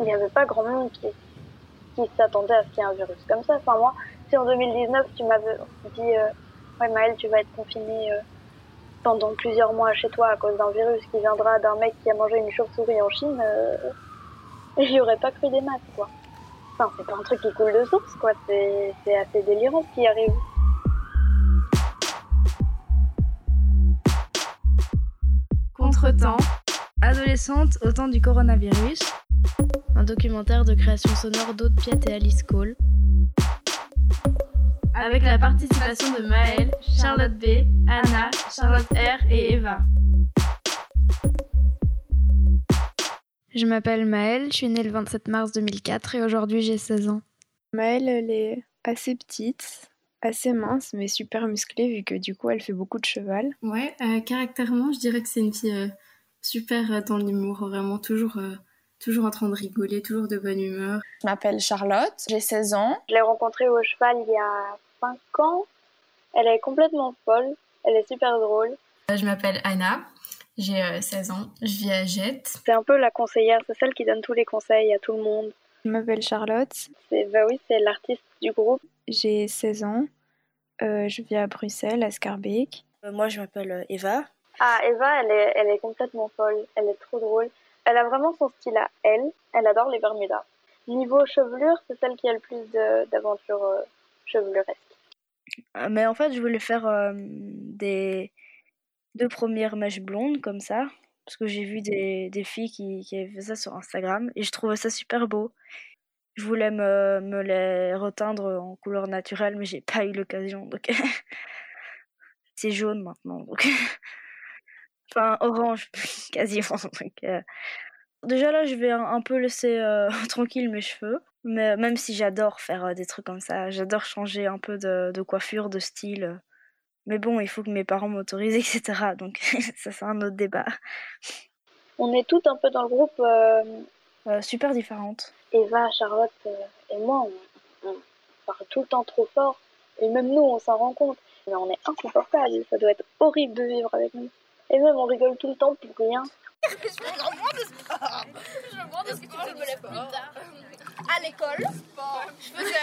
il n'y avait pas grand monde qui, qui s'attendait à ce qu'il y ait un virus comme ça. Enfin, moi, si en 2019, tu m'avais dit, euh, ouais, Maëlle, tu vas être confinée euh, pendant plusieurs mois chez toi à cause d'un virus qui viendra d'un mec qui a mangé une chauve-souris en Chine, euh, j'y aurais pas cru des maths, quoi. Enfin, c'est pas un truc qui coule de source, quoi. C'est c'est assez délirant ce qui arrive. Contretemps, adolescente au temps du coronavirus, un documentaire de création sonore d'Aude Piet et Alice Cole, avec la participation de Maëlle, Charlotte B, Anna, Charlotte R et Eva. Je m'appelle Maëlle, je suis née le 27 mars 2004 et aujourd'hui j'ai 16 ans. Maëlle, elle est assez petite, assez mince, mais super musclée vu que du coup elle fait beaucoup de cheval. Ouais, euh, caractèrement, je dirais que c'est une fille euh, super euh, dans l'humour, vraiment toujours, euh, toujours en train de rigoler, toujours de bonne humeur. Je m'appelle Charlotte, j'ai 16 ans. Je l'ai rencontrée au cheval il y a 5 ans. Elle est complètement folle. Elle est super drôle. Je m'appelle Anna, j'ai euh, 16 ans, je vis à Jette. C'est un peu la conseillère, c'est celle qui donne tous les conseils à tout le monde. Je m'appelle Charlotte, C'est, bah oui, c'est l'artiste du groupe. j'ai 16 ans, euh, je vis à Bruxelles, à Scarbeck. Euh, moi, je m'appelle euh, Eva. Ah, Eva, elle est, elle est complètement folle. Elle est trop drôle. Elle a vraiment son style à elle. Elle adore les Bermudas. Niveau chevelure, c'est celle qui a le plus d'aventures euh, cheveluresques. Euh, Mais en fait, je voulais faire euh, des deux premières mèches blondes comme ça. Parce que j'ai vu des, filles qui, avaient fait ça sur Instagram et je trouvais ça super beau. Je voulais me, les reteindre en couleur naturelle, mais j'ai pas eu l'occasion. Donc, c'est jaune maintenant. enfin, orange quasiment. Donc, euh, Déjà là, je vais un, un peu laisser euh, tranquille mes cheveux. Mais même si j'adore faire euh, des trucs comme ça, j'adore changer un peu de, de coiffure, de style. Mais bon, il faut que mes parents m'autorisent, etc. Donc ça, c'est un autre débat. On est toutes un peu dans le groupe. euh, super différente. Eva, Charlotte et moi, on, on parle tout le temps trop fort. Et même nous, on s'en rend compte. Mais on est inconfortable. Ça doit être horrible de vivre avec nous. Et même, on rigole tout le temps pour rien. Je me demande ce que tu fais plus tard. À l'école, je faisais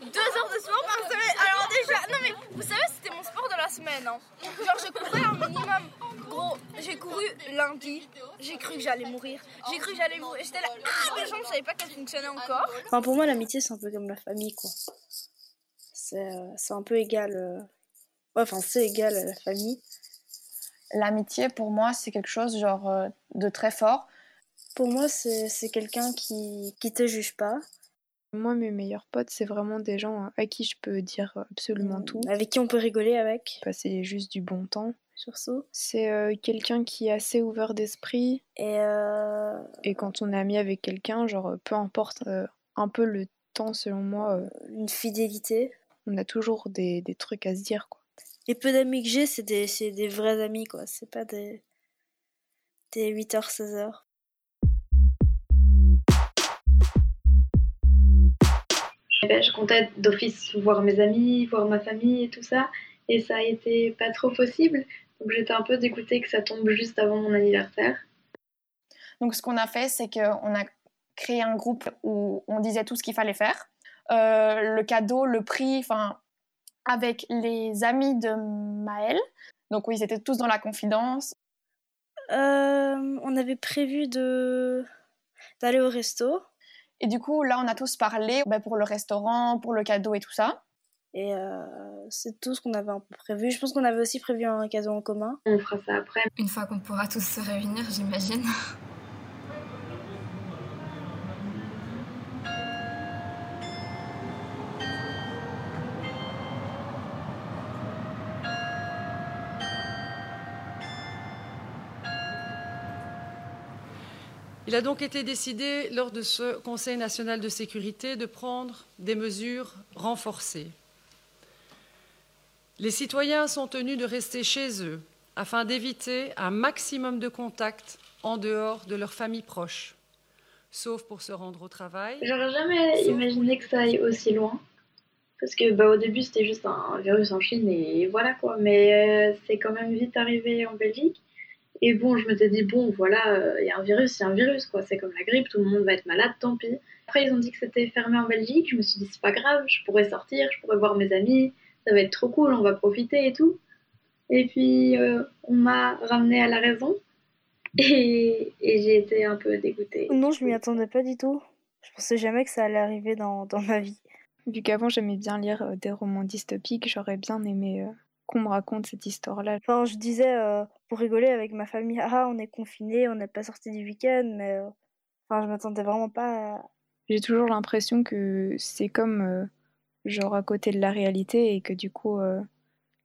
deux heures de sport par semaine. Alors déjà, non mais vous savez, c'était mon sport de la semaine. hein. Genre, je courais un minimum. Gros, j'ai couru lundi. J'ai cru que j'allais mourir. J'ai cru que j'allais mourir. J'étais là, ah, mes jambes, je savais pas qu'elles fonctionnaient encore. Enfin, pour moi, l'amitié, c'est un peu comme la famille, quoi. C'est euh, c'est un peu égal. euh, Ouais, enfin, c'est égal à la famille. L'amitié, pour moi, c'est quelque chose genre euh, de très fort. Pour moi, c'est c'est quelqu'un qui, qui te juge pas, Moi, mes meilleurs potes, c'est vraiment des gens à qui je peux dire absolument tout, avec qui on peut rigoler avec, passer juste du bon temps. surtout. C'est euh, quelqu'un qui est assez ouvert d'esprit Et euh, et quand on est ami avec quelqu'un, genre euh, peu importe euh, un peu le temps selon moi, euh, une fidélité. on a toujours des, des trucs à se dire quoi. Les peu d'amis que j'ai, c'est des, c'est des vrais amis, quoi. C'est pas des, des 8h, 16h. Eh ben, je comptais d'office voir mes amis, voir ma famille et tout ça, et ça a été pas trop possible. Donc j'étais un peu dégoûtée que ça tombe juste avant mon anniversaire. Donc, ce qu'on a fait, c'est qu'on a créé un groupe où on disait tout ce qu'il fallait faire. Euh, le cadeau, le prix, enfin, avec les amis de Maëlle. Donc, oui, ils étaient tous dans la confidence. Euh, on avait prévu de d'aller au resto. Et du coup, là, on a tous parlé ben, pour le restaurant, pour le cadeau et tout ça. Et euh, c'est tout ce qu'on avait un peu prévu. Je pense qu'on avait aussi prévu un cadeau en commun. On fera ça après. Une fois qu'on pourra tous se réunir, j'imagine. Il a donc été décidé lors de ce Conseil national de sécurité de prendre des mesures renforcées. Les citoyens sont tenus de rester chez eux afin d'éviter un maximum de contacts en dehors de leur famille proche, sauf pour se rendre au travail. J'aurais jamais imaginé que ça aille aussi loin. Parce que bah, au début c'était juste un virus en Chine et voilà quoi. Mais euh, c'est quand même vite arrivé en Belgique. Et bon, je m'étais dit, bon, voilà, il y a un virus, il y a un virus, quoi. C'est comme la grippe, tout le monde va être malade, tant pis. Après, ils ont dit que c'était fermé en Belgique. Je me suis dit, c'est pas grave, je pourrais sortir, je pourrais voir mes amis, ça va être trop cool, on va profiter et tout. Et puis, euh, on m'a ramené à la raison. Et, et j'ai été un peu dégoûtée. Non, je m'y attendais pas du tout. Je pensais jamais que ça allait arriver dans, dans ma vie. Vu qu'avant j'aimais bien lire euh, des romans dystopiques, j'aurais bien aimé euh, qu'on me raconte cette histoire-là. Enfin, je disais pour rigoler avec ma famille, ah, on est confiné, on n'est pas sorti du week-end, mais enfin, je m'attendais vraiment pas à... J'ai toujours l'impression que c'est comme genre à côté de la réalité et que du coup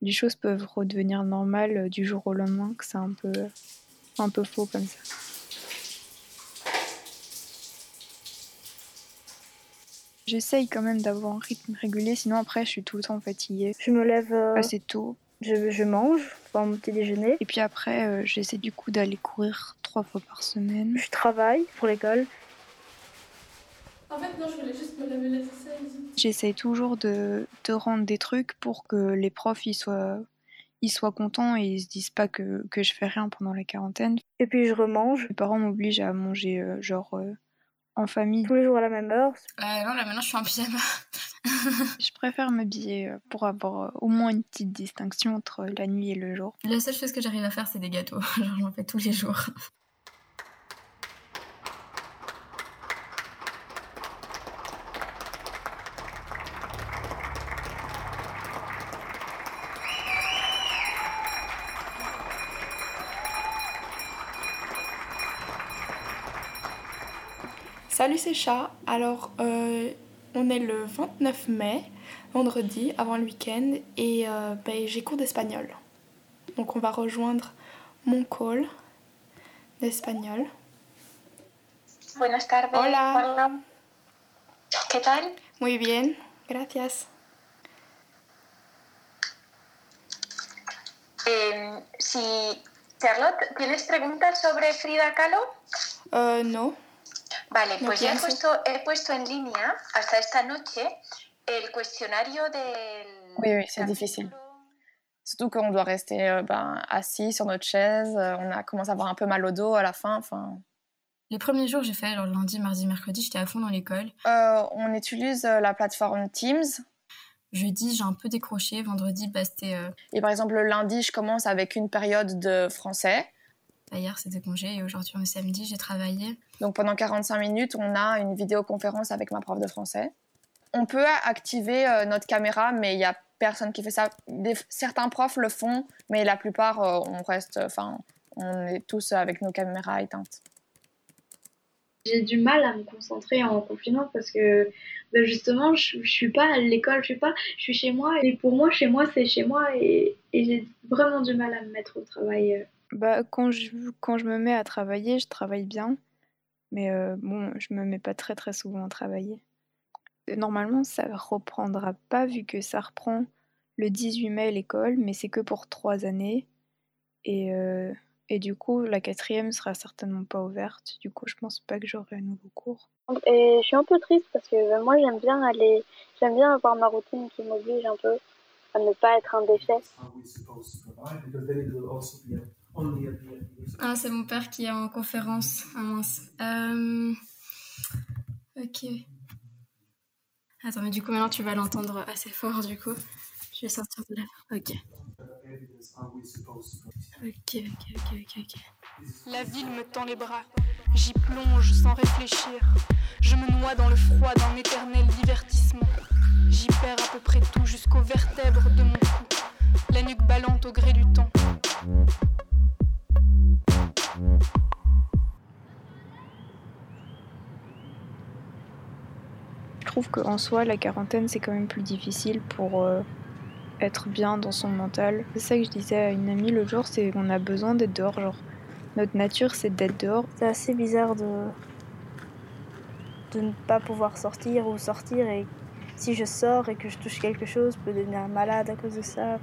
les choses peuvent redevenir normales du jour au lendemain, que c'est un peu, un peu faux comme ça. J'essaye quand même d'avoir un rythme régulier, sinon après je suis tout le temps fatiguée. Je me lève assez tôt. Je, je mange, enfin mon petit déjeuner. Et puis après, j'essaie du coup d'aller courir trois fois par semaine. Je travaille pour l'école. En fait, non, je voulais juste me laver la J'essaye toujours de, de, rendre des trucs pour que les profs ils soient, ils soient contents et ils se disent pas que, que je fais rien pendant la quarantaine. Et puis je remange. Mes parents m'obligent à manger euh, genre euh, en famille. Tous les jours à la même heure euh, Non, là maintenant je suis en pyjama. je préfère m'habiller pour avoir au moins une petite distinction entre la nuit et le jour. La seule chose que j'arrive à faire, c'est des gâteaux. Genre j'en fais tous les jours. Salut c'est Chat, alors euh, on est le 29 mai, vendredi, avant le week-end, et euh, ben, j'ai cours d'espagnol. Donc on va rejoindre mon call d'espagnol. Buenas tardes. Hola. ¿Qué tal? Muy bien, gracias. Eh, si Charlotte, ¿tienes preguntas sobre Frida Kahlo? Uh, no. Vale, pues ya he puesto, he puesto en línea hasta esta noche el cuestionnario del. Oui, oui, c'est difficile. Surtout qu'on doit rester euh, ben, assis sur notre chaise, euh, on a commencé à avoir un peu mal au dos à la fin. Enfin. Les premiers jours, j'ai fait, alors lundi, mardi, mercredi, j'étais à fond dans l'école. Euh, on utilise la plateforme Teams. Jeudi, j'ai un peu décroché. Vendredi, bah, c'était. Et par exemple, le lundi, je commence avec une période de français. Hier, c'était congé et aujourd'hui, on est samedi, j'ai travaillé. Donc pendant 45 minutes, on a une vidéoconférence avec ma prof de français. On peut activer euh, notre caméra, mais il n'y a personne qui fait ça. certains profs le font, mais la plupart, euh, on reste, enfin, on est tous avec nos caméras éteintes. J'ai du mal à me concentrer en confinement parce que ben, justement, je, ne suis pas à l'école, je suis pas, je suis chez moi et pour moi, chez moi, c'est chez moi et, et j'ai vraiment du mal à me mettre au travail. Euh. Bah, quand je, quand je me mets à travailler, je travaille bien. Mais bon, je me mets pas très très souvent à travailler. Normalement, ça reprendra pas vu que ça reprend le 18 mai l'école, mais c'est que pour trois années. Et, et du coup, la quatrième sera certainement pas ouverte. Du coup, je pense pas que j'aurai un nouveau cours. Et je suis un peu triste parce que bah, moi, j'aime bien aller, j'aime bien avoir ma routine qui m'oblige un peu à ne pas être un déchet. Ah, c'est mon père qui est en conférence. Ah mince. Euh... Ok. Attends, mais du coup, maintenant tu vas l'entendre assez fort, du coup. Je vais sortir de là. Ok. Ok, ok, ok, ok, ok. La ville me tend les bras. J'y plonge sans réfléchir. Je me noie dans le froid d'un éternel divertissement. J'y perds à peu près tout jusqu'aux vertèbres de mon cou. La nuque ballante au gré du temps. Je trouve qu'en soi, la quarantaine, c'est quand même plus difficile pour euh, être bien dans son mental. C'est ça que je disais à une amie le jour, c'est qu'on a besoin d'être dehors. Genre, notre nature, c'est d'être dehors. C'est assez bizarre de de ne pas pouvoir sortir ou sortir et si je sors et que je touche quelque chose, je peux devenir malade à cause de ça.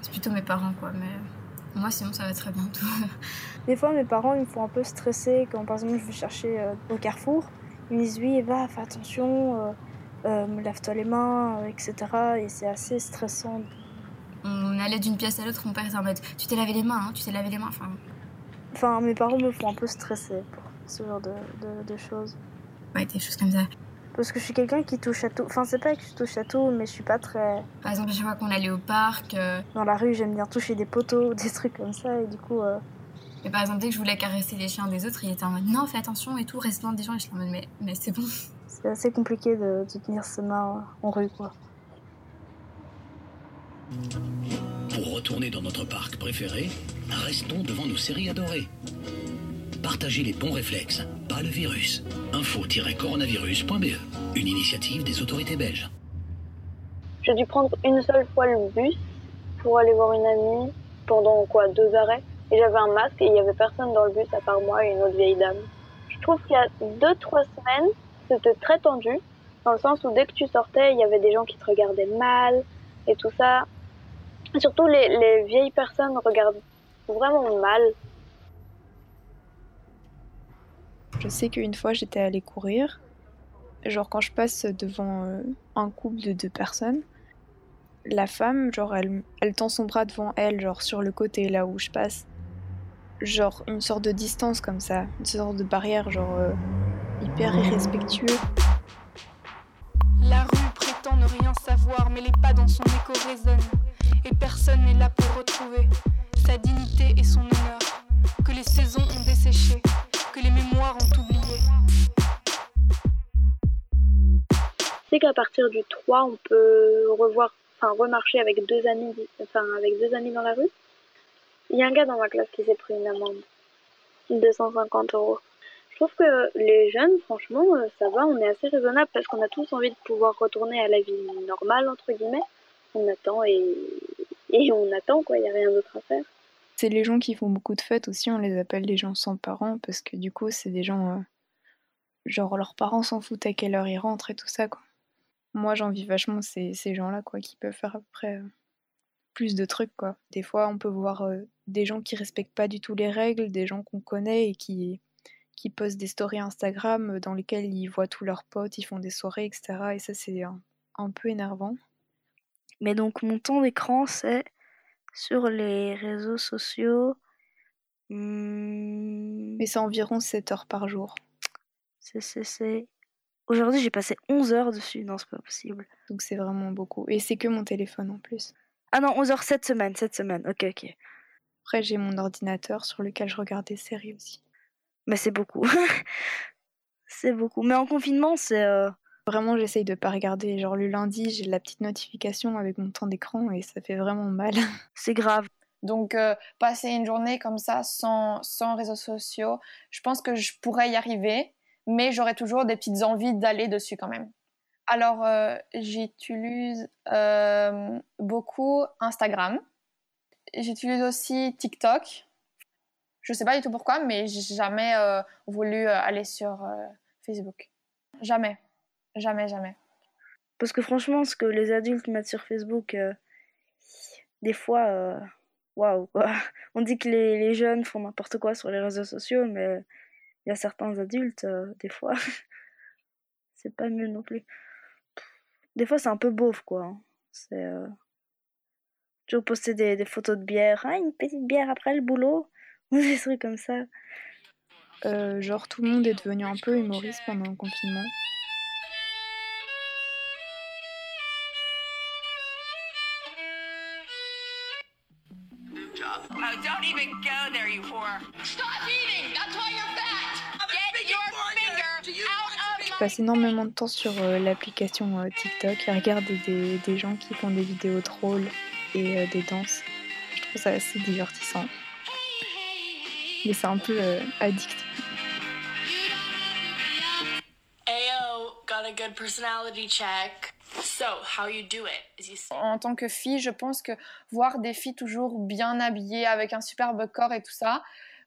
C'est plutôt mes parents quoi, mais moi, sinon, ça va très bien. Tout. Des fois, mes parents, ils me font un peu stresser quand, par exemple, je vais chercher euh, au carrefour. Ils me disent Oui, va, fais attention, euh, euh, lave-toi les mains, etc. Et c'est assez stressant. On allait d'une pièce à l'autre, mon père était en mode Tu t'es lavé les mains, hein, tu t'es lavé les mains. Enfin, Enfin, mes parents me font un peu stresser pour ce genre de, de- de choses. ouais, des choses comme ça. Parce que je suis quelqu'un qui touche à tout. Enfin, c'est pas que je touche à tout, mais je suis pas très. Par exemple, chaque fois qu'on allait au parc, euh, Dans la rue, j'aime bien toucher des poteaux, des trucs comme ça, et du coup. euh, et par exemple, dès que je voulais caresser les chiens des autres, il était en mode Non, fais attention et tout, reste loin des gens. Et je suis en mode Mais, mais c'est bon. C'est assez compliqué de, de tenir ses mains en rue, quoi. Pour retourner dans notre parc préféré, restons devant nos séries adorées. Partagez les bons réflexes, pas le virus. Info-coronavirus.be, une initiative des autorités belges. J'ai dû prendre une seule fois le bus pour aller voir une amie pendant quoi deux arrêts. Et j'avais un masque et il y avait personne dans le bus à part moi et une autre vieille dame. Je trouve qu'il y a deux trois semaines, c'était très tendu dans le sens où dès que tu sortais, il y avait des gens qui te regardaient mal et tout ça. Surtout les, les vieilles personnes regardent vraiment mal. Je sais qu'une fois j'étais allée courir, genre quand je passe devant euh, un couple de deux personnes, la femme, genre elle, elle tend son bras devant elle, genre sur le côté là où je passe, genre une sorte de distance comme ça, une sorte de barrière, genre euh, hyper irrespectueux. La rue prétend ne rien savoir, mais les pas dans son écho résonnent. Et personne n'est là pour retrouver sa dignité et son honneur. Que les saisons ont desséché, que les mémoires ont oublié. C'est qu'à partir du 3, on peut revoir, enfin remarcher avec deux amis, enfin avec deux amis dans la rue? Il y a un gars dans ma classe qui s'est pris une amende, 250 euros. Je trouve que les jeunes, franchement, euh, ça va, on est assez raisonnable parce qu'on a tous envie de pouvoir retourner à la vie normale entre guillemets. On attend et, et on attend quoi, il y a rien d'autre à faire. C'est les gens qui font beaucoup de fêtes aussi, on les appelle les gens sans parents parce que du coup c'est des gens, euh, genre leurs parents s'en foutent à quelle heure ils rentrent et tout ça quoi. Moi j'envie vachement ces, ces gens-là quoi, qui peuvent faire après euh, plus de trucs quoi. Des fois on peut voir euh, des gens qui respectent pas du tout les règles, des gens qu'on connaît et qui, qui postent des stories Instagram dans lesquelles ils voient tous leurs potes, ils font des soirées etc. Et ça c'est un, un peu énervant. Mais donc, mon temps d'écran, c'est sur les réseaux sociaux. hmm, Mais c'est environ 7 heures par jour. c'est, c'est, c'est- Aujourd'hui, j'ai passé 11 heures dessus. Non, c'est pas possible. Donc c'est vraiment beaucoup. Et c'est que mon téléphone en plus. Ah non, 11 heures cette semaine, cette semaine. Ok, ok. Après j'ai mon ordinateur sur lequel je regarde des séries aussi. Mais c'est beaucoup. c'est beaucoup. Mais en confinement, c'est. euh, Vraiment j'essaye de pas regarder. Genre le lundi j'ai la petite notification avec mon temps d'écran et ça fait vraiment mal. C'est grave. Donc, euh, passer une journée comme ça sans, sans réseaux sociaux, je pense que je pourrais y arriver, mais j'aurais toujours des petites envies d'aller dessus quand même. Alors, euh, j'utilise euh, beaucoup Instagram. J'utilise aussi TikTok. Je sais pas du tout pourquoi, mais j'ai jamais voulu aller sur Facebook. Jamais. Jamais, jamais. Parce que franchement, ce que les adultes mettent sur Facebook, euh, des fois, euh, waouh, quoi. On dit que les, les jeunes font n'importe quoi sur les réseaux sociaux, mais il y a certains adultes, euh, des fois, c'est pas mieux non plus. Des fois, c'est un peu beauf, quoi. hein. C'est. euh, Toujours poster des, des photos de bière. Ah, une petite bière après le boulot. Ou des trucs comme ça. Euh, genre tout le monde est devenu un peu humoriste pendant le confinement. You whore. Stop eating! That's why you're fat! Get your finger out of Je passe énormément de temps sur euh, l'application euh, TikTok et regarder des, des gens qui font des vidéos drôles et euh, des danses. Je trouve ça assez divertissant. Mais c'est un peu euh, addictif. Ayo, got a good personality check. So, how you do it? Is you En tant que fille, je pense que voir des filles toujours bien habillées avec un superbe corps et tout ça,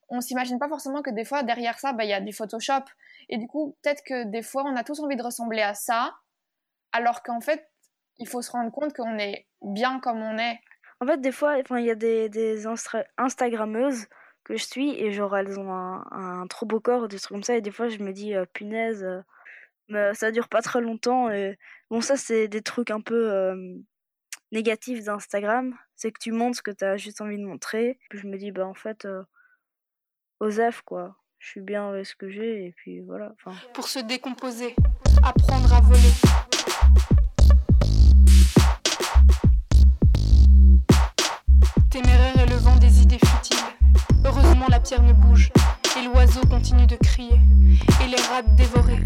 on s'imagine pas forcément que des fois derrière ça, bah, il y a du Photoshop. Et du coup, peut-être que des fois, on a tous envie de ressembler à ça, alors qu'en fait, il faut se rendre compte qu'on est bien comme on est. En fait, des fois, enfin, il y a des, des instra- Instagrammeuses que je suis et genre elles ont un, un trop beau corps, des trucs comme ça. Et des fois, je me dis, euh, punaise, euh, mais ça dure pas très longtemps. Et bon, ça, c'est des trucs un peu. euh, négatif d'Instagram, c'est que tu montres ce que tu as juste envie de montrer. Puis je me dis, bah en fait, euh, Osef, quoi. Je suis bien avec ce que j'ai, et puis voilà. Pour se décomposer, apprendre à voler. Téméraire et le vent des idées futiles. Heureusement, la pierre ne bouge, et l'oiseau continue de crier, et les rats dévorer.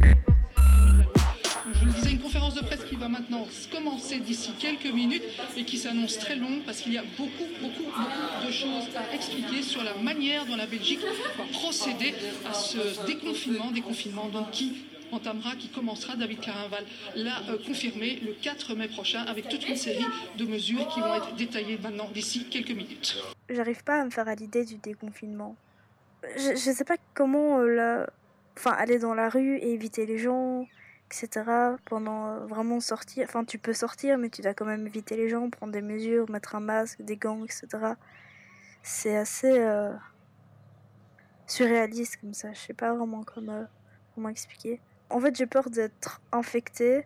Je le disais, une conférence de presse qui va maintenant commencer d'ici quelques minutes et qui s'annonce très longue parce qu'il y a beaucoup, beaucoup, beaucoup de choses à expliquer sur la manière dont la Belgique va procéder à ce déconfinement, déconfinement donc qui entamera, qui commencera, David Carinval l'a euh, confirmé le 4 mai prochain avec toute une série de mesures qui vont être détaillées maintenant d'ici quelques minutes. j'arrive pas à me faire à l'idée du déconfinement. Je, je sais pas comment euh, aller dans la rue et éviter les gens, etc. Pendant euh, vraiment sortir. Enfin, tu peux sortir, mais tu dois quand même éviter les gens, prendre des mesures, mettre un masque, des gants, etc. C'est assez euh, surréaliste comme ça. Je sais pas vraiment comment, comment expliquer. En fait, j'ai peur d'être infectée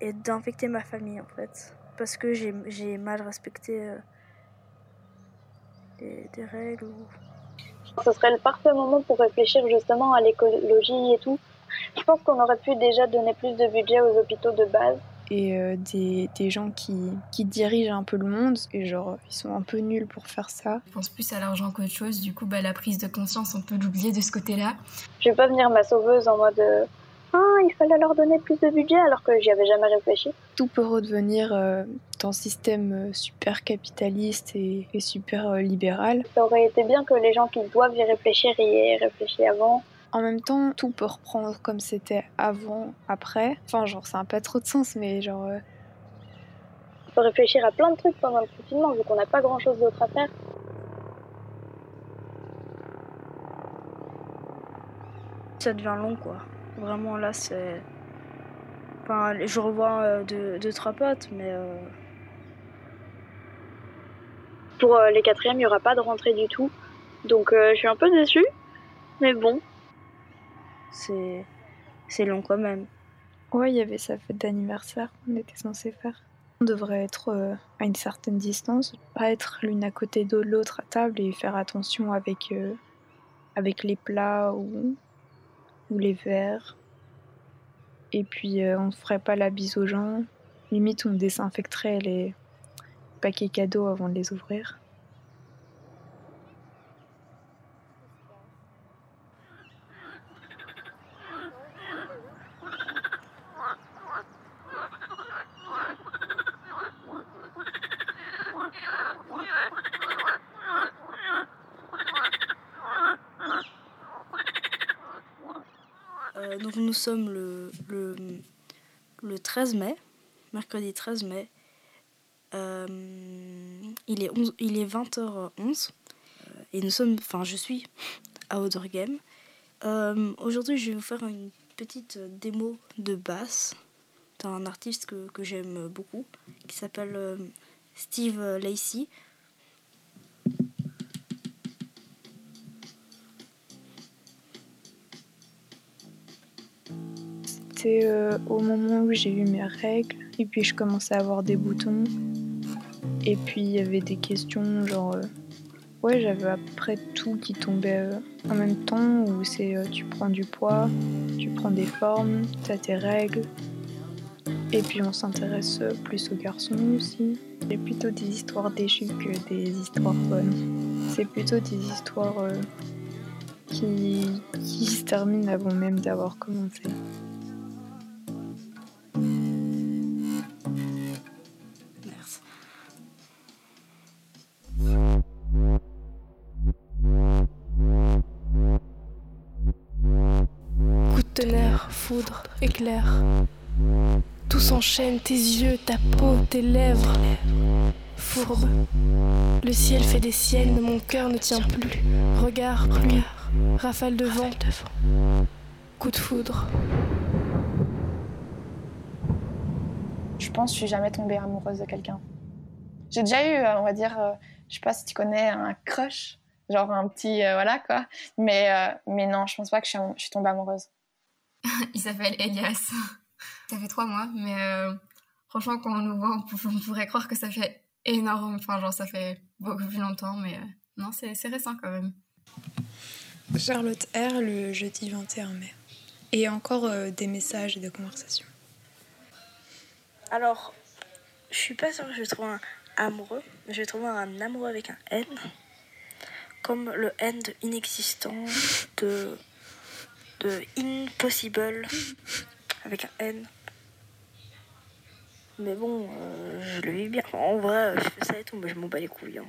et d'infecter ma famille, en fait. Parce que j'ai mal respecté euh, des, des règles. Ce serait le parfait moment pour réfléchir justement à l'écologie et tout. Je pense qu'on aurait pu déjà donner plus de budget aux hôpitaux de base. Et euh, des, des gens qui, qui dirigent un peu le monde, et genre, ils sont un peu nuls pour faire ça. Je pense plus à l'argent qu'autre chose, du coup, bah, la prise de conscience, on peut l'oublier de ce côté-là. Je vais pas venir ma sauveuse en mode euh, Ah, il fallait leur donner plus de budget alors que j'y avais jamais réfléchi. Tout peut redevenir euh, dans un système euh, super capitaliste et, et super euh, libéral. Ça aurait été bien que les gens qui doivent y réfléchir y aient réfléchi avant. En même temps, tout peut reprendre comme c'était avant, après. Enfin, genre, ça n'a pas trop de sens, mais genre. euh, On peut réfléchir à plein de trucs pendant le confinement vu qu'on n'a pas grand chose d'autre à faire. Ça devient long, quoi. Vraiment, là, c'est... Enfin, je revois euh, deux, deux, trois potes, mais... euh, Pour euh, les quatrièmes, il n'y aura pas de rentrée du tout. Donc euh, je suis un peu déçue. Mais bon. C'est... C'est long quand même. Ouais, il y avait sa fête d'anniversaire qu'on était censé faire. On devrait être euh, à une certaine distance, pas être l'une à côté de l'autre à table et faire attention avec, euh, avec les plats ou, ou les verres. Et puis euh, on ferait pas la bise aux gens. Limite, on désinfecterait les paquets cadeaux avant de les ouvrir. Euh, donc nous sommes le, le, le 13 mai, mercredi 13 mai. Euh, il, est 11 il est 20h11 euh, et nous sommes, enfin je suis à Odergem. Euh, Aujourd'hui je vais vous faire une petite démo de basse d'un artiste que, que j'aime beaucoup qui s'appelle Steve Lacey. C'était euh, au moment où j'ai eu mes règles et puis je commençais à avoir des boutons. Et puis il y avait des questions genre euh, ouais j'avais à peu près tout qui tombait euh, en même temps où c'est euh, tu prends du poids, tu prends des formes, t'as tes règles. Et puis on s'intéresse plus aux garçons aussi. C'est plutôt des histoires déchues que des histoires bonnes. C'est plutôt des histoires qui, qui se terminent avant même d'avoir commencé. Tout s'enchaîne, tes yeux, ta peau, tes lèvres. Fourbe. Le ciel fait des siennes, mon cœur ne tient plus. Regard, pluie, rafale de vent. Coup de foudre. Je pense que je suis jamais tombée amoureuse de quelqu'un. J'ai déjà eu, euh, on va dire, euh, je sais pas si tu connais un crush, genre un petit, euh, voilà quoi. Mais, euh, mais non, je pense pas que je suis, am- je suis tombée amoureuse. Il s'appelle Elias. Ça fait trois mois, mais euh, franchement, quand on nous voit, on, pourrait croire que ça fait énorme. Enfin, genre, ça fait beaucoup plus longtemps, mais euh, non, c'est récent quand même. Charlotte R, le jeudi 21 mai. Et encore euh, des messages et des conversations. Alors, je suis pas sûre que je vais trouver un amoureux. Je vais trouver un amoureux avec un N. Comme le N de inexistant, de, de impossible, avec un N. Mais bon, euh, je le vis bien. En vrai, je fais ça et tout, mais je m'en bats les couilles. Hein.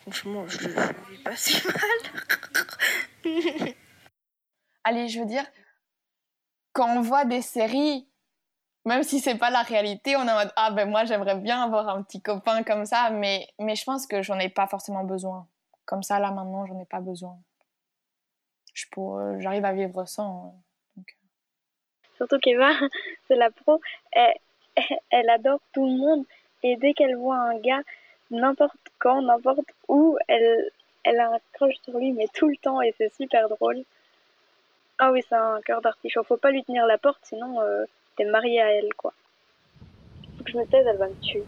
Franchement, je, je le vis pas si mal. Allez, je veux dire, quand on voit des séries, même si c'est pas la réalité, on est en mode ah ben moi j'aimerais bien avoir un petit copain comme ça, mais, mais je pense que j'en ai pas forcément besoin. Comme ça, là maintenant, j'en ai pas besoin. Euh, J'arrive à vivre sans. Euh, Surtout qu'Eva, c'est la pro. Elle, adore tout le monde et dès qu'elle voit un gars, n'importe quand, n'importe où, elle, elle a un crush sur lui, mais tout le temps et c'est super drôle. Ah oui, c'est un cœur d'artichaut. Faut pas lui tenir la porte, sinon euh, t'es marié à elle, quoi. Faut que je me taise, elle va me tuer.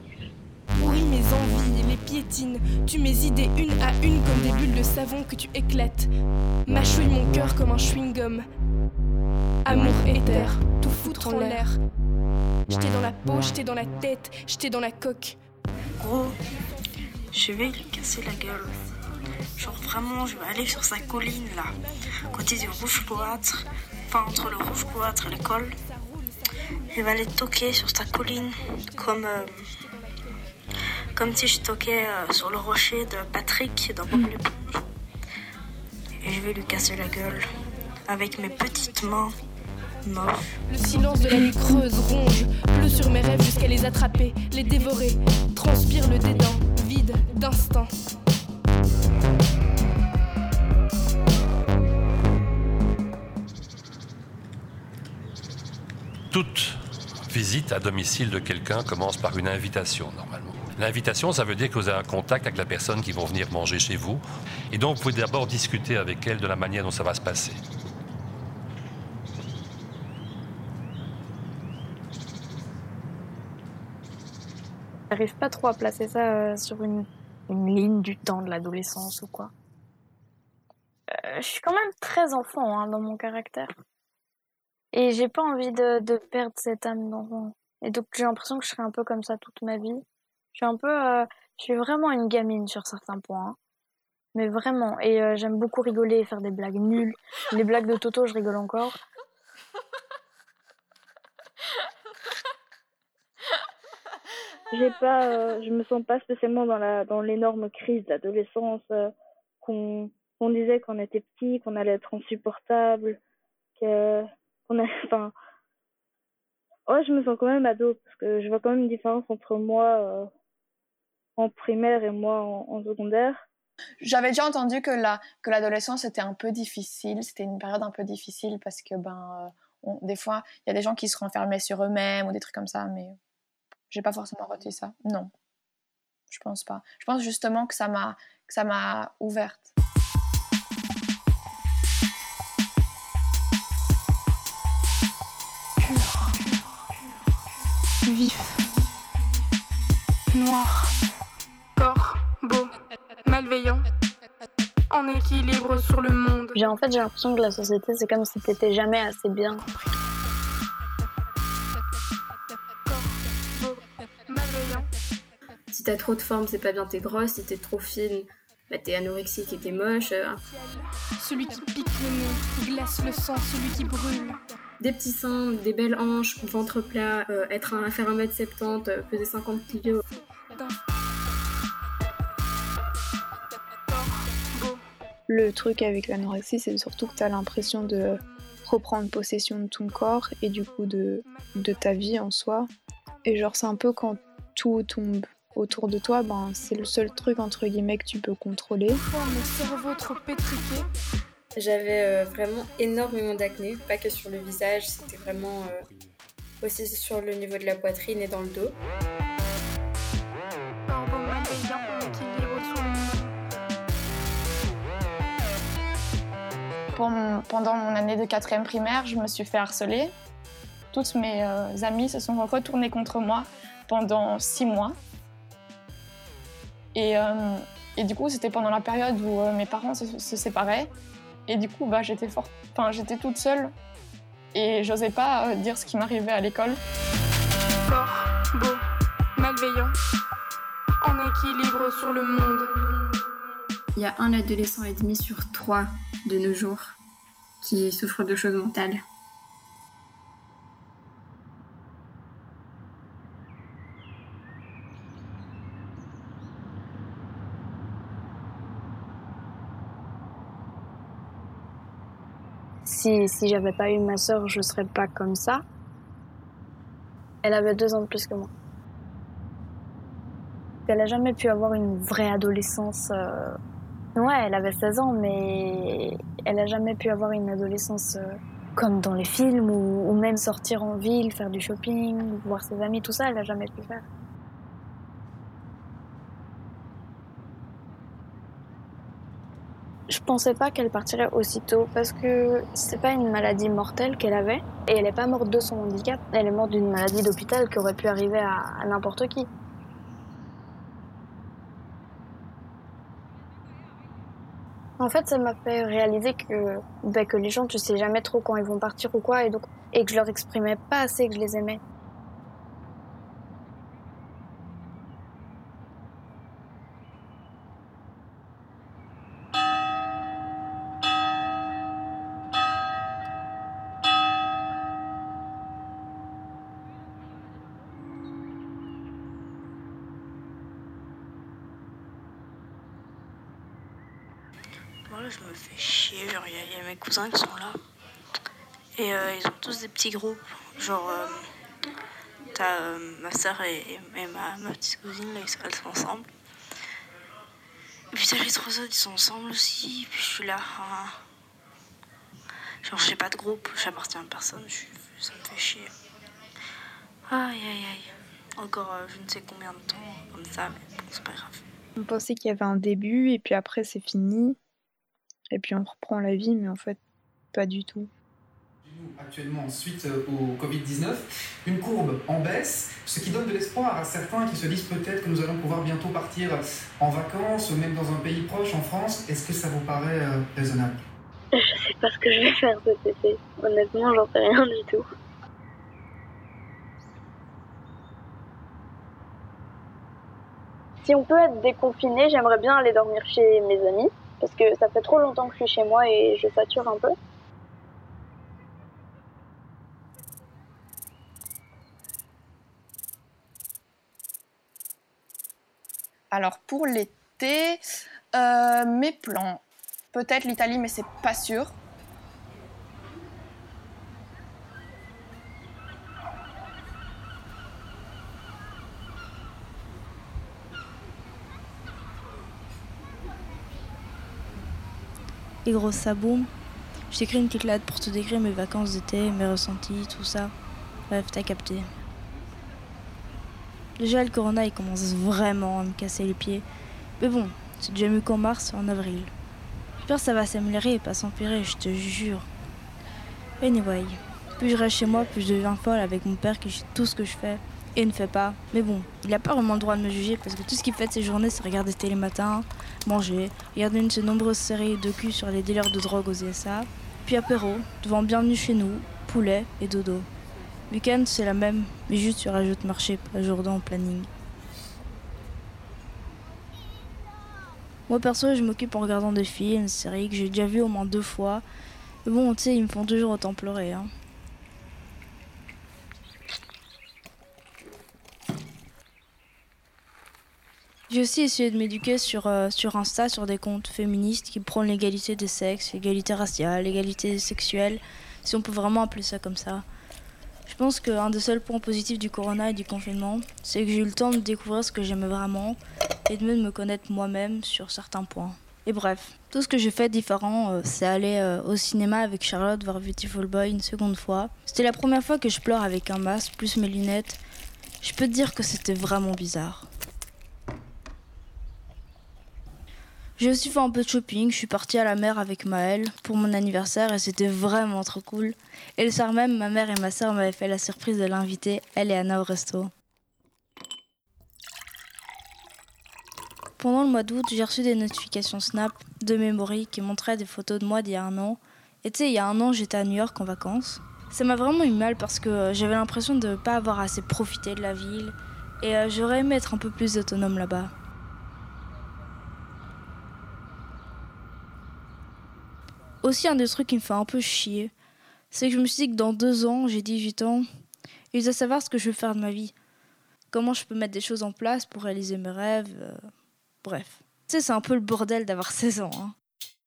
Piétines. Tu mes idées une à une comme des bulles de savon que tu éclates. Mâchouille mon cœur comme un chewing-gum. Amour éther, tout foutre en l'air. J'étais dans la peau, j'étais dans la tête, j'étais dans la coque. Gros, je vais lui casser la gueule. Genre vraiment, je vais aller sur sa colline là, côté du rouge cloître, enfin entre le rouge cloître et l'école. Je vais aller toquer sur sa colline comme euh, comme si je toquais euh, sur le rocher de Patrick dans Bob l'éponge. Et je vais lui casser la gueule avec mes petites mains le silence de la nuit creuse ronge, pleut sur mes rêves jusqu'à les attraper, les dévorer, transpire le dédain, vide d'instinct. Toute visite à domicile de quelqu'un commence par une invitation normalement. L'invitation, ça veut dire que vous avez un contact avec la personne qui va venir manger chez vous. Et donc, vous pouvez d'abord discuter avec elle de la manière dont ça va se passer. J'arrive pas trop à placer ça euh, sur une, ligne du temps de l'adolescence ou quoi. Euh, je suis quand même très enfant hein, dans mon caractère. Et j'ai pas envie de, perdre cette âme d'enfant. Et donc j'ai l'impression que je serai un peu comme ça toute ma vie. Je suis un peu, euh, je suis vraiment une gamine sur certains points. Hein. Mais vraiment. Et j'aime beaucoup rigoler et faire des blagues nulles. Les blagues de Toto, je rigole encore. j'ai pas, euh, je me sens pas spécialement dans la, dans l'énorme crise d'adolescence euh, qu'on, qu'on disait qu'on était petit, qu'on allait être insupportable, qu'on a, enfin, ouais, je me sens quand même ado parce que je vois quand même une différence entre moi euh, en primaire et moi en, secondaire. J'avais déjà entendu que la, que l'adolescence était un peu difficile, c'était une période un peu difficile parce que ben, des fois, il y a des gens qui se renfermaient sur eux-mêmes ou des trucs comme ça, mais j'ai pas forcément retenu ça. Non. Je pense pas. Je pense justement que ça m'a que ça m'a ouverte. Équilibre sur le monde. J'ai en fait j'ai l'impression que la société c'est comme si t'étais jamais assez bien. t'as trop de forme, c'est pas bien, t'es grosse, si t'es trop fine, bah t'es anorexique et t'es moche. Celui qui pique le nez, glace le sang, celui qui brûle. Des petits seins, des belles hanches, ventre plat, euh, être un, faire 1m70, euh, peser 50 kg. Le truc avec l'anorexie, c'est surtout que t'as l'impression de reprendre possession de ton corps et du coup de, de ta vie en soi. Et genre, c'est un peu quand tout tombe autour de toi, ben, c'est le seul truc entre guillemets que tu peux contrôler. J'avais euh, vraiment énormément d'acné, pas que sur le visage, c'était vraiment euh, aussi sur le niveau de la poitrine et dans le dos. Pendant mon année de quatrième primaire, je me suis fait harceler. Toutes mes euh, amies se sont retournées contre moi pendant six mois. Et, euh, et du coup, c'était pendant la période où euh, mes parents se, se séparaient. Et du coup, bah, j'étais fort... enfin, j'étais toute seule et j'osais pas euh, dire ce qui m'arrivait à l'école. Fort, beau, malveillant, en équilibre sur le monde. Il y a un adolescent et demi sur trois de nos jours qui souffre de choses mentales. Si, si j'avais pas eu ma sœur, je serais pas comme ça. Elle avait deux ans de plus que moi. Elle a jamais pu avoir une vraie adolescence. euh, Ouais, elle avait 16 ans, mais elle a jamais pu avoir une adolescence euh, comme dans les films, ou, même sortir en ville, faire du shopping, voir ses amis, tout ça, elle a jamais pu faire. Je pensais pas qu'elle partirait aussitôt parce que c'est pas une maladie mortelle qu'elle avait et elle est pas morte de son handicap, elle est morte d'une maladie d'hôpital qui aurait pu arriver à n'importe qui. En fait, ça m'a fait réaliser que, ben, que les gens, tu sais jamais trop quand ils vont partir ou quoi, et, donc, et que je leur exprimais pas assez que je les aimais. Voilà, je me fais chier. Genre, il y, a- il y a mes cousins qui sont là. Et euh, ils ont tous des petits groupes. Genre, euh, t'as euh, ma soeur et, et- et ma, petite cousine, là, ils sont- ensemble. Et puis t'as les trois autres, ils sont ensemble aussi. Puis je suis là. ah. Genre, j'ai pas de groupe, j'appartiens à personne. Ça me fait chier. Aïe, aïe, aïe. Encore je ne sais combien de temps comme ça, mais bon, c'est pas grave. On pensait qu'il y avait un début et puis après c'est fini. Et puis on reprend la vie, mais en fait, pas du tout. actuellement suite euh, au Covid-19, une courbe en baisse, ce qui donne de l'espoir à certains qui se disent peut-être que nous allons pouvoir bientôt partir en vacances ou même dans un pays proche, en France. Est-ce que ça vous paraît euh, raisonnable? Je sais pas ce que je vais faire cet été. Honnêtement, j'en sais rien du tout. Si on peut être déconfiné, j'aimerais bien aller dormir chez mes amis. Parce que ça fait trop longtemps que je suis chez moi et je sature un peu. Alors pour l'été, euh, mes plans, peut-être l'Italie, mais c'est pas sûr. Et gros, ça boum. Je t'écris une lettre pour te décrire mes vacances d'été, mes ressentis, tout ça. Bref, t'as capté. Déjà, le corona, il commence vraiment à me casser les pieds. Mais bon, c'est déjà mieux qu'en mars, en avril. J'espère que ça va s'améliorer et pas s'empirer, je te jure. Anyway, plus je reste chez moi, plus je deviens folle avec mon père qui juge tout ce que je fais et ne fait pas. Mais bon, il a pas vraiment le droit de me juger parce que tout ce qu'il fait de ses journées, c'est regarder télé matin, manger, regarder une de ses nombreuses séries de cul sur les dealers de drogue aux USA, puis apéro, devant bienvenue chez nous, poulet et dodo. Week-end, c'est la même, mais juste tu rajoutes marché, pas Jourdan au planning. Moi perso, je m'occupe en regardant des films, séries que j'ai déjà vues au moins deux fois. Mais bon, tu sais, ils me font toujours autant pleurer. Hein. J'ai aussi essayé de m'éduquer sur, euh, sur Insta, sur des comptes féministes qui prônent l'égalité des sexes, l'égalité raciale, l'égalité sexuelle, si on peut vraiment appeler ça comme ça. Je pense qu'un des seuls points positifs du corona et du confinement, c'est que j'ai eu le temps de découvrir ce que j'aimais vraiment et de même me connaître moi-même sur certains points. Et bref, tout ce que j'ai fait différent, euh, c'est aller euh, au cinéma avec Charlotte voir Beautiful Boy une seconde fois. C'était la première fois que je pleure avec un masque plus mes lunettes. Je peux te dire que c'était vraiment bizarre. J'ai aussi fait un peu de shopping. Je suis partie à la mer avec Maëlle pour mon anniversaire et c'était vraiment trop cool. Et le soir même, ma mère et ma soeur m'avaient fait la surprise de l'inviter, elle et Anna, au resto. Pendant le mois d'août, j'ai reçu des notifications Snap de Memory qui montraient des photos de moi d'il y a un an. Et tu sais, il y a un an, j'étais à New York en vacances. Ça m'a vraiment eu mal parce que euh, j'avais l'impression de ne pas avoir assez profité de la ville et euh, j'aurais aimé être un peu plus autonome là-bas. Aussi, un des trucs qui me fait un peu chier, c'est que je me suis dit que dans deux ans, j'ai 18 ans, et je dois savoir ce que je veux faire de ma vie. Comment je peux mettre des choses en place pour réaliser mes rêves. euh, bref. Tu sais, c'est un peu le bordel d'avoir 16 ans. Hein.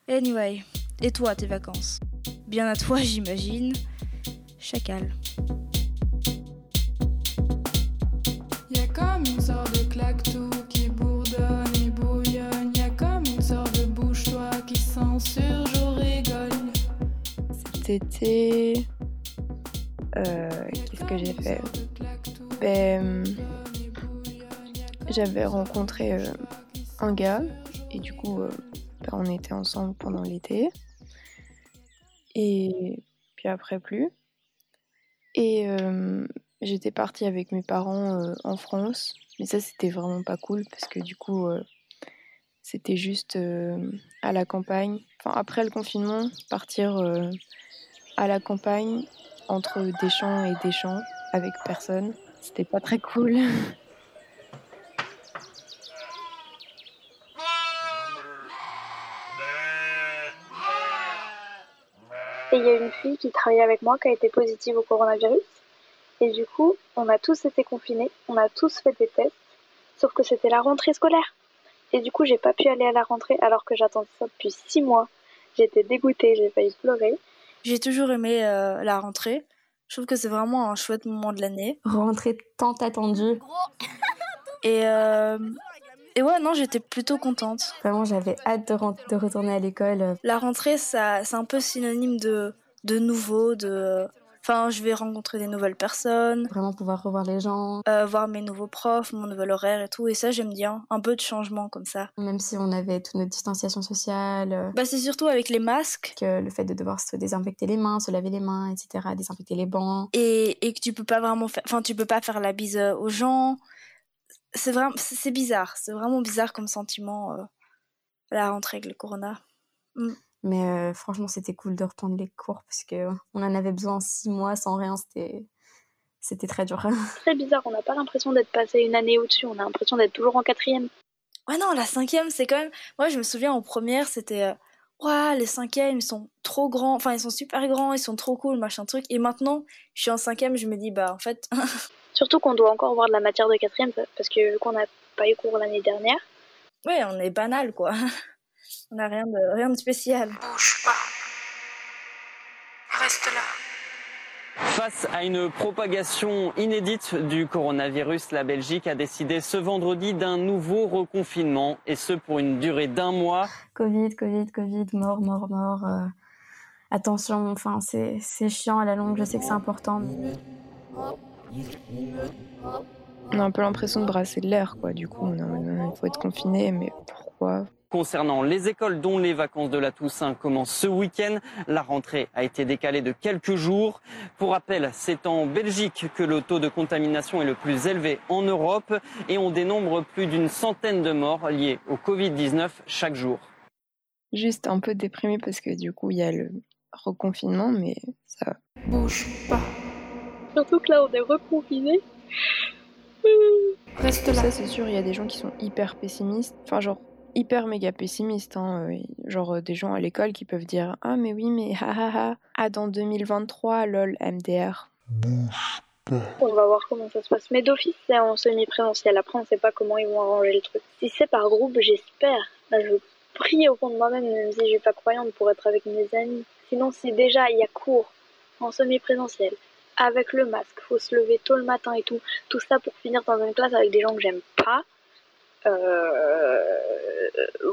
Anyway, et toi, tes vacances? Bien à toi, j'imagine. Chacal. Y a comme une sorte de claque-tout qui bourdonne et bouillonne. Y a comme une sorte de bouche-toi qui. Été, euh, qu'est-ce que j'ai fait? Ben, J'avais rencontré euh, un gars et du coup, euh, ben, on était ensemble pendant l'été. Et puis après, plus. Et j'étais partie avec mes parents en France. Mais ça, c'était vraiment pas cool parce que du coup, c'était juste à la campagne. Enfin, après le confinement, partir à la campagne entre des champs et des champs avec personne, c'était pas très cool. Et il y a une fille qui travaillait avec moi qui a été positive au coronavirus. Et du coup, on a tous été confinés, on a tous fait des tests, sauf que c'était la rentrée scolaire. Et du coup, j'ai pas pu aller à la rentrée alors que j'attendais ça depuis six mois. J'étais dégoûtée, j'ai failli pleurer. J'ai toujours aimé euh, la rentrée. Je trouve que c'est vraiment un chouette moment de l'année. Rentrée tant attendue. Et, euh, et ouais, non, j'étais plutôt contente. Vraiment, j'avais hâte de, rent- de retourner à l'école. La rentrée, ça, c'est un peu synonyme de, de nouveau, de... Enfin, je vais rencontrer des nouvelles personnes. Vraiment pouvoir revoir les gens. euh, voir mes nouveaux profs, mon nouvel horaire et tout. Et ça, j'aime bien. Un peu de changement comme ça. Même si on avait toute notre distanciation sociale. euh, Bah, c'est surtout avec les masques. que le fait de devoir se désinfecter les mains, se laver les mains, etc., désinfecter les bancs. Et, et que tu peux pas vraiment faire... Enfin, tu peux pas faire la bise euh, aux gens. C'est vraiment... C'est bizarre. C'est vraiment bizarre comme sentiment, euh, la rentrée avec le corona. Mm. Mais euh, franchement, c'était cool de reprendre les cours parce que on en avait besoin six mois sans rien. C'était, c'était très dur. Très bizarre, on n'a pas l'impression d'être passé une année au-dessus, on a l'impression d'être toujours en quatrième. Ouais, non, la cinquième, c'est quand même. Moi, je me souviens en première, c'était. euh, Ouah, les cinquièmes, ils sont trop grands. Enfin, ils sont super grands, ils sont trop cool, machin truc. Et maintenant, je suis en cinquième, je me dis, bah, en fait. Surtout qu'on doit encore voir de la matière de quatrième parce que vu qu'on n'a pas eu cours l'année dernière. ouais, on est banal, quoi. On n'a rien de, rien de spécial. Bouge pas. Reste là. Face à une propagation inédite du coronavirus, la Belgique a décidé ce vendredi d'un nouveau reconfinement, et ce pour une durée d'un mois. Covid, Covid, Covid, mort, mort, mort. euh, attention, enfin, c'est, c'est chiant à la longue. Je sais que c'est important. mais- On a un peu l'impression de brasser de l'air, quoi. Du coup, on a- on- il faut être confiné, mais pourquoi Concernant les écoles dont les vacances de la Toussaint commencent ce week-end, la rentrée a été décalée de quelques jours. Pour rappel, c'est en Belgique que le taux de contamination est le plus élevé en Europe et on dénombre plus d'une centaine de morts liés au Covid-19 chaque jour. Juste un peu déprimé parce que du coup, il y a le reconfinement, mais ça. Bouge pas. Surtout que là, on est reconfinés. Reste Ça, c'est sûr, il y a des gens qui sont hyper pessimistes. Enfin, genre, hyper méga pessimistes. Hein. euh, Genre, euh, des gens à l'école qui peuvent dire Ah, mais oui, mais ha ha ha. Ah, dans 2023, lol, MDR. On va voir comment ça se passe. Mais d'office, c'est en semi-présentiel. Après, on sait pas comment ils vont arranger le truc. Si c'est par groupe, j'espère. Là, je prie au fond de moi-même, même si je suis pas croyante, pour être avec mes amis. Sinon, si déjà il y a cours en semi-présentiel, avec le masque, faut se lever tôt le matin et tout, tout ça pour finir dans une classe avec des gens que j'aime pas. Euh,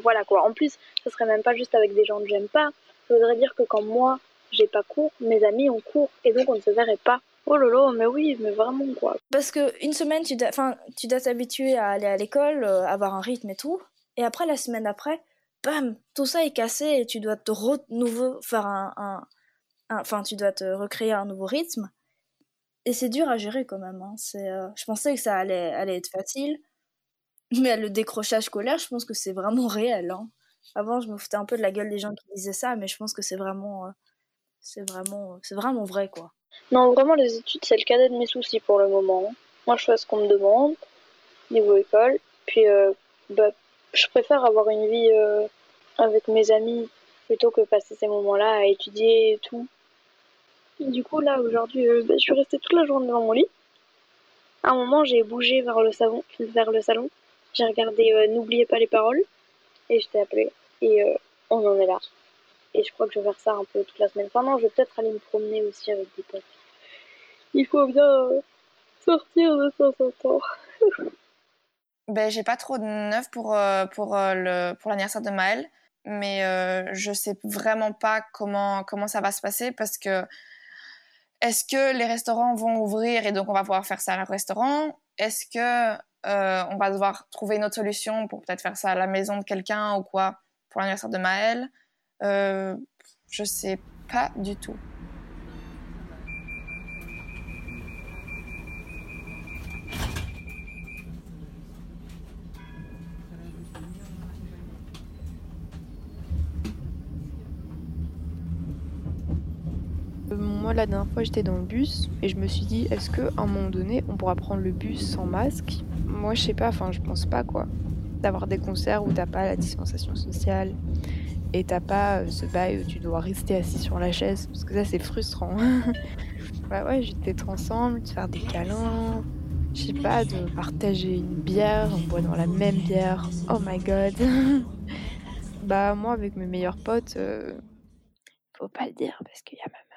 voilà quoi. En plus, ce serait même pas juste avec des gens que j'aime pas. Ça voudrait dire que quand moi j'ai pas cours, mes amis ont cours et donc on ne se verrait pas. Oh lolo, mais oui, mais vraiment quoi. Parce que une semaine, tu dois, tu dois t'habituer à aller à l'école, euh, avoir un rythme et tout. Et après, la semaine d'après, bam, tout ça est cassé et tu dois te nouveau faire un, enfin, tu dois te recréer un nouveau rythme. Et c'est dur à gérer quand même. hein. C'est, euh, je pensais que ça allait, allait être facile. Mais le décrochage scolaire, je pense que c'est vraiment réel. Hein. Avant, je me foutais un peu de la gueule des gens qui disaient ça, mais je pense que c'est vraiment, euh, c'est vraiment, c'est vraiment vrai, quoi. Non, vraiment, les études, c'est le cadet de mes soucis pour le moment. Moi, je fais ce qu'on me demande, niveau école. Puis, euh, bah, je préfère avoir une vie euh, avec mes amis plutôt que passer ces moments-là à étudier et tout. Du coup, là, aujourd'hui, euh, bah, je suis restée toute la journée devant mon lit. À un moment, j'ai bougé vers le salon. Vers le salon. J'ai regardé N'oubliez pas les paroles et je t'ai appelé. Et on en est là. Et je crois que je vais faire ça un peu toute la semaine. Enfin, je vais peut-être aller me promener aussi avec des potes. Il faut bien sortir de temps en temps. Ben, j'ai pas trop de neuf pour, euh, pour, euh, pour l'anniversaire de Maël, mais euh, je sais vraiment pas comment, comment ça va se passer parce que est-ce que les restaurants vont ouvrir et donc on va pouvoir faire ça à restaurant? Est-ce que on va devoir trouver une autre solution pour peut-être faire ça à la maison de quelqu'un ou quoi pour l'anniversaire de Maël Je sais pas du tout. Moi, la dernière fois, j'étais dans le bus et je me suis dit, est-ce qu'à un moment donné, on pourra prendre le bus sans masque? Moi, je sais pas, enfin, je pense pas, quoi. D'avoir des concerts où t'as pas la distanciation sociale et t'as pas euh, ce bail où tu dois rester assis sur la chaise, parce que ça, c'est frustrant. bah ouais, juste d'être ensemble, de faire des câlins, je sais pas, de partager une bière, on boit dans la même bière, oh my god. bah, moi, avec mes meilleurs potes, euh, faut pas le dire parce qu'il y a ma à.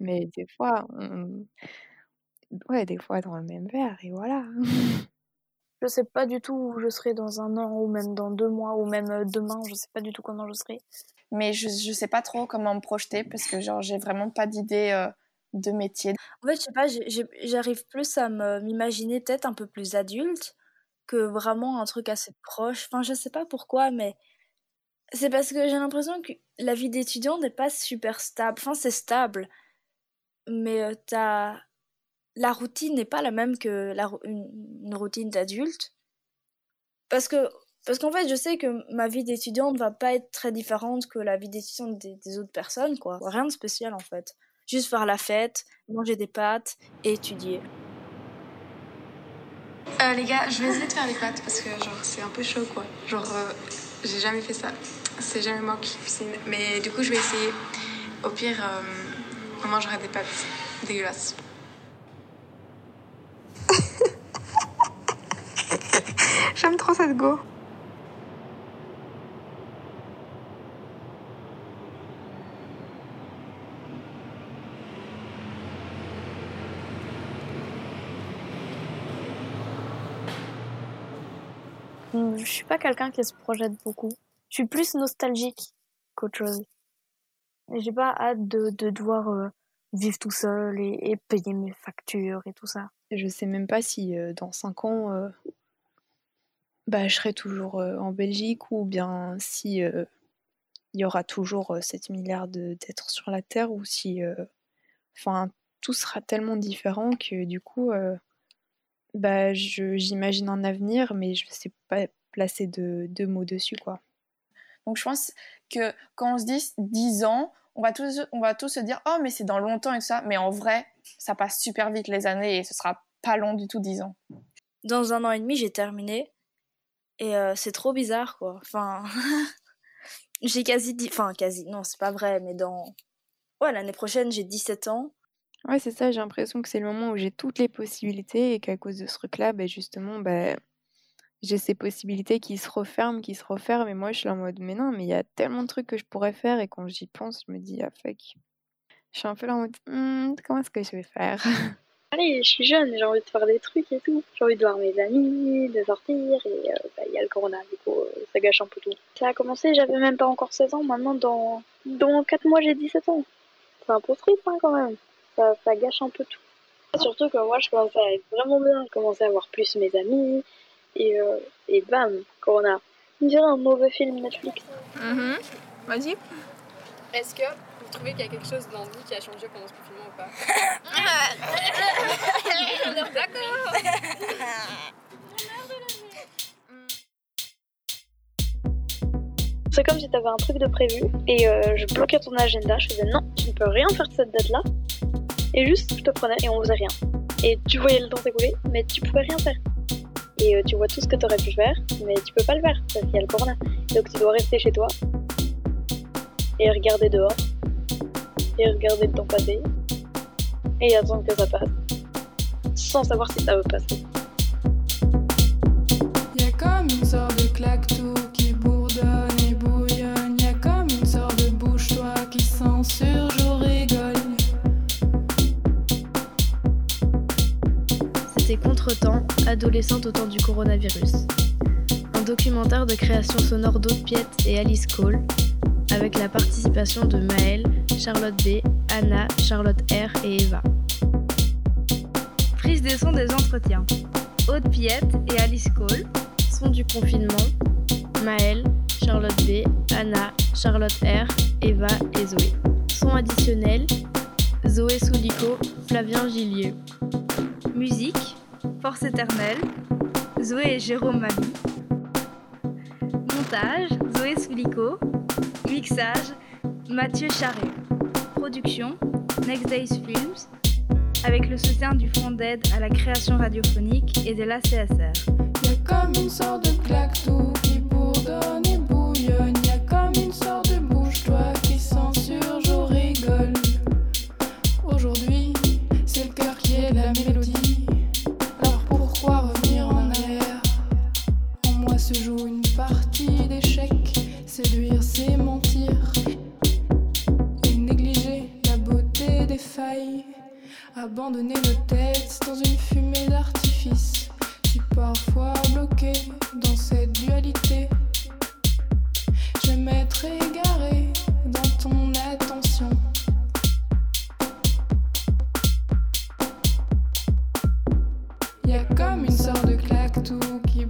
Mais des fois, on... ouais, des fois dans le même verre, et voilà. Je sais pas du tout où je serai dans un an, ou même dans deux mois, ou même euh, demain, je sais pas du tout comment je serai. Mais je, je sais pas trop comment me projeter parce que genre j'ai vraiment pas d'idée euh, de métier. En fait, je sais pas, j'arrive plus à m'imaginer peut-être un peu plus adulte que vraiment un truc assez proche. Enfin, je sais pas pourquoi, mais c'est parce que j'ai l'impression que la vie d'étudiant n'est pas super stable. Enfin, c'est stable, mais euh, t'as la routine n'est pas la même que la, une, routine d'adulte. Parce que parce qu'en fait, je sais que ma vie d'étudiante va pas être très différente que la vie d'étudiante des, des, autres personnes, quoi. Rien de spécial en fait. Juste faire la fête, manger des pâtes et étudier. Euh, les gars, je vais essayer de faire les pâtes parce que genre c'est un peu chaud quoi. Genre euh, j'ai jamais fait ça. C'est jamais moi qui cuisine. Mais du coup, je vais essayer. Au pire, euh, on mangera des pâtes dégueulasses. J'aime trop cette go. Je suis pas quelqu'un qui se projette beaucoup. Je suis plus nostalgique qu'autre chose. J'ai pas hâte de, de devoir euh, vivre tout seul et, et, payer mes factures et tout ça. Je sais même pas si euh, dans 5 ans, euh, bah, je serai toujours en Belgique ou bien si il y aura toujours 7 milliards d'êtres sur la Terre ou si. Enfin, tout sera tellement différent que du coup, bah, j'imagine un avenir, mais je sais pas placer de, de mots dessus, quoi. Donc je pense que quand on se dit 10 ans, on va tous, on va tous se dire oh mais c'est dans longtemps et tout ça, mais en vrai ça passe super vite les années et ce sera pas long du tout 10 ans. Dans un an et demi j'ai terminé et euh, c'est trop bizarre quoi. Enfin j'ai quasi dit, enfin quasi, non c'est pas vrai, mais dans ouais l'année prochaine j'ai 17 ans. Ouais c'est ça, j'ai l'impression que c'est le moment où j'ai toutes les possibilités et qu'à cause de ce truc là, ben justement ben j'ai ces possibilités qui se referment, qui se referment, et moi je suis en mode mais non, mais il y a tellement de trucs que je pourrais faire, et quand j'y pense, je me dis ah fuck. Je suis un peu en mode «Mmh, comment est-ce que je vais faire? Allez, je suis jeune, j'ai envie de faire des trucs et tout. J'ai envie de voir mes amis, de sortir, et euh, bah, il y a le corona, du coup euh, ça gâche un peu tout. Ça a commencé, j'avais même pas encore 16 ans, maintenant dans, dans 4 mois j'ai 17 ans. C'est un peu triste hein, quand même, ça, ça gâche un peu tout. Surtout que moi je commence à être vraiment bien, je commence à voir plus mes amis, et, euh, et bam, Corona. On dirait un mauvais film Netflix. Mm-hmm. Vas-y. Est-ce que vous trouvez qu'il y a quelque chose dans vous qui a changé pendant ce confinement ou pas D'accord C'est comme si t'avais un truc de prévu et euh, je bloquais ton agenda. Je disais non, tu ne peux rien faire de cette date-là. Et juste, je te prenais et on faisait rien. Et tu voyais le temps s'écouler, mais tu pouvais rien faire. Et euh, tu vois tout ce que tu aurais pu faire, mais tu peux pas le faire parce qu'il y a le corona. Donc tu dois rester chez toi et regarder dehors et regarder le temps passer et attendre que ça passe sans savoir si ça va passer. Y a comme une sorte de claque-tout adolescente au temps du coronavirus. Un documentaire de création sonore d'Aude Piette et Alice Cole, avec la participation de Maëlle, Charlotte B, Anna, Charlotte R et Eva. Prise des sons des entretiens. Aude Piette et Alice Cole. Son du confinement. Maëlle, Charlotte B, Anna, Charlotte R, Eva et Zoé. Son additionnel. Zoé Soulico, Flavien Gillier. Musique. Force éternelle. Zoé et Jérôme Mabi. Montage. Zoé Soulico. Mixage. Mathieu Charret. Production. Next Days Films avec le soutien du Fonds d'aide à la création radiophonique et de l'ACSR. Y a comme une sorte de claque-tout qui bourdonne Abandonner nos têtes dans une fumée d'artifice. Je suis parfois bloqué dans cette dualité. Je m'être égaré dans ton attention. Y a comme une sorte de claque tout qui